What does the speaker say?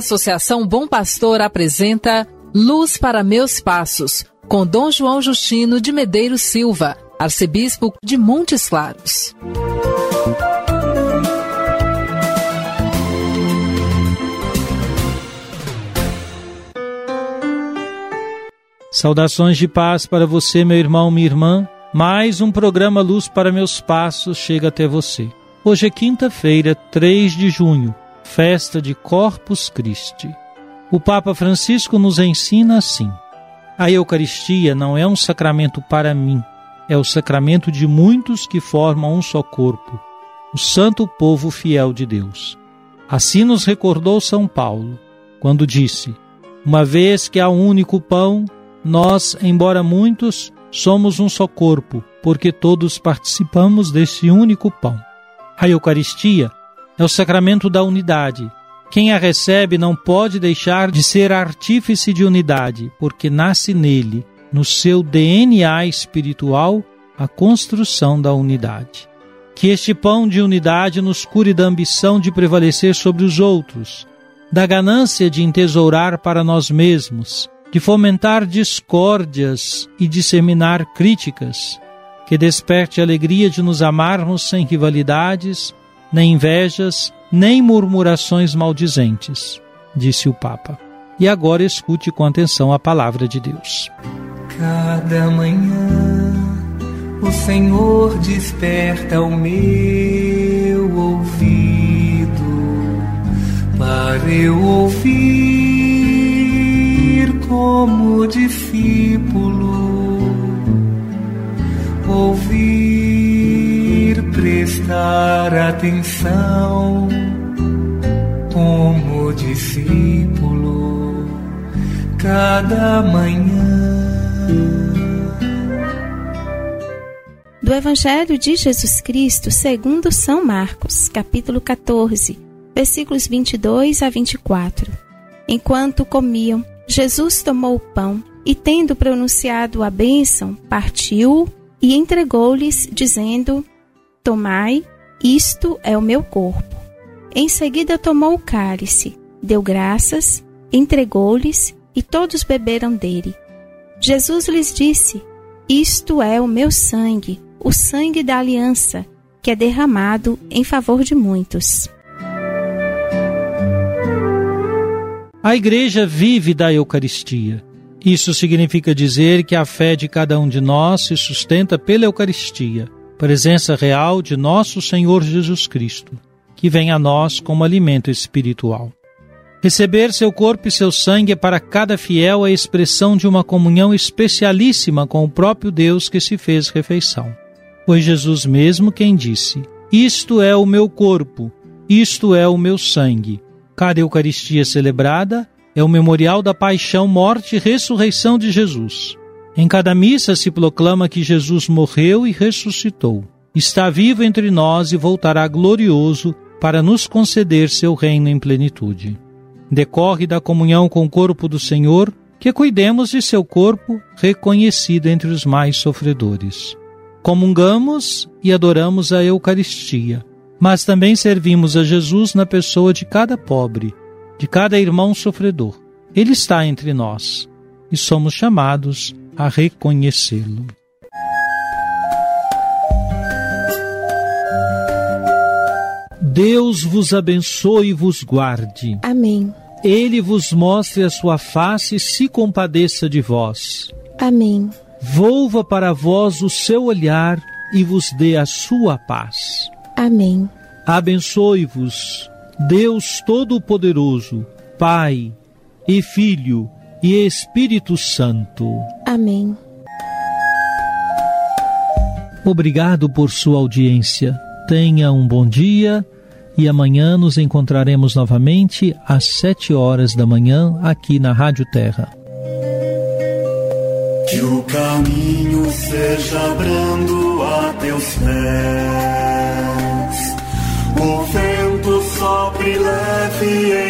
Associação Bom Pastor apresenta Luz para Meus Passos, com Dom João Justino de Medeiros Silva, arcebispo de Montes Claros. Saudações de paz para você, meu irmão, minha irmã. Mais um programa Luz para Meus Passos chega até você. Hoje é quinta-feira, 3 de junho, festa de Corpus Christi. O Papa Francisco nos ensina assim: a Eucaristia não é um sacramento para mim, é o sacramento de muitos que formam um só corpo, o santo povo fiel de Deus. Assim nos recordou São Paulo, quando disse: Uma vez que há um único pão, nós, embora muitos, somos um só corpo, porque todos participamos desse único pão. A Eucaristia é o sacramento da unidade. Quem a recebe não pode deixar de ser artífice de unidade, porque nasce nele, no seu DNA espiritual, a construção da unidade. Que este pão de unidade nos cure da ambição de prevalecer sobre os outros, da ganância de entesourar para nós mesmos, de fomentar discórdias e disseminar críticas, que desperte a alegria de nos amarmos sem rivalidades, nem invejas, nem murmurações maldizentes, disse o Papa. E agora escute com atenção a palavra de Deus. Cada manhã o Senhor desperta o meu ouvido para eu ouvir como discípulo, ouvir, prestar atenção como discípulo, cada manhã. Do Evangelho de Jesus Cristo segundo São Marcos, capítulo 14, versículos 22 a 24. Enquanto comiam, Jesus tomou o pão e, tendo pronunciado a bênção, partiu e entregou-lhes, dizendo: Tomai, isto é o meu corpo. Em seguida tomou o cálice, deu graças, entregou-lhes e todos beberam dele. Jesus lhes disse: Isto é o meu sangue, o sangue da aliança, que é derramado em favor de muitos. A Igreja vive da Eucaristia. Isso significa dizer que a fé de cada um de nós se sustenta pela Eucaristia, presença real de nosso Senhor Jesus Cristo, que vem a nós como alimento espiritual. Receber seu corpo e seu sangue é para cada fiel a expressão de uma comunhão especialíssima com o próprio Deus que se fez refeição. Foi Jesus mesmo quem disse: Isto é o meu corpo, isto é o meu sangue. Cada Eucaristia celebrada é o memorial da paixão, morte e ressurreição de Jesus. Em cada missa se proclama que Jesus morreu e ressuscitou. Está vivo entre nós e voltará glorioso para nos conceder seu reino em plenitude. Decorre da comunhão com o corpo do Senhor que cuidemos de seu corpo reconhecido entre os mais sofredores. Comungamos e adoramos a Eucaristia, mas também servimos a Jesus na pessoa de cada pobre, de cada irmão sofredor. Ele está entre nós e somos chamados a reconhecê-lo. Deus vos abençoe e vos guarde. Amém. Ele vos mostre a sua face e se compadeça de vós. Amém. Volva para vós o seu olhar e vos dê a sua paz. Amém. Abençoe-vos, Deus Todo-Poderoso, Pai e Filho e Espírito Santo. Amém. Obrigado por sua audiência. Tenha um bom dia e amanhã nos encontraremos novamente às sete horas da manhã aqui na Rádio Terra. Que o caminho seja brando a teus pés. O vento sopre leve em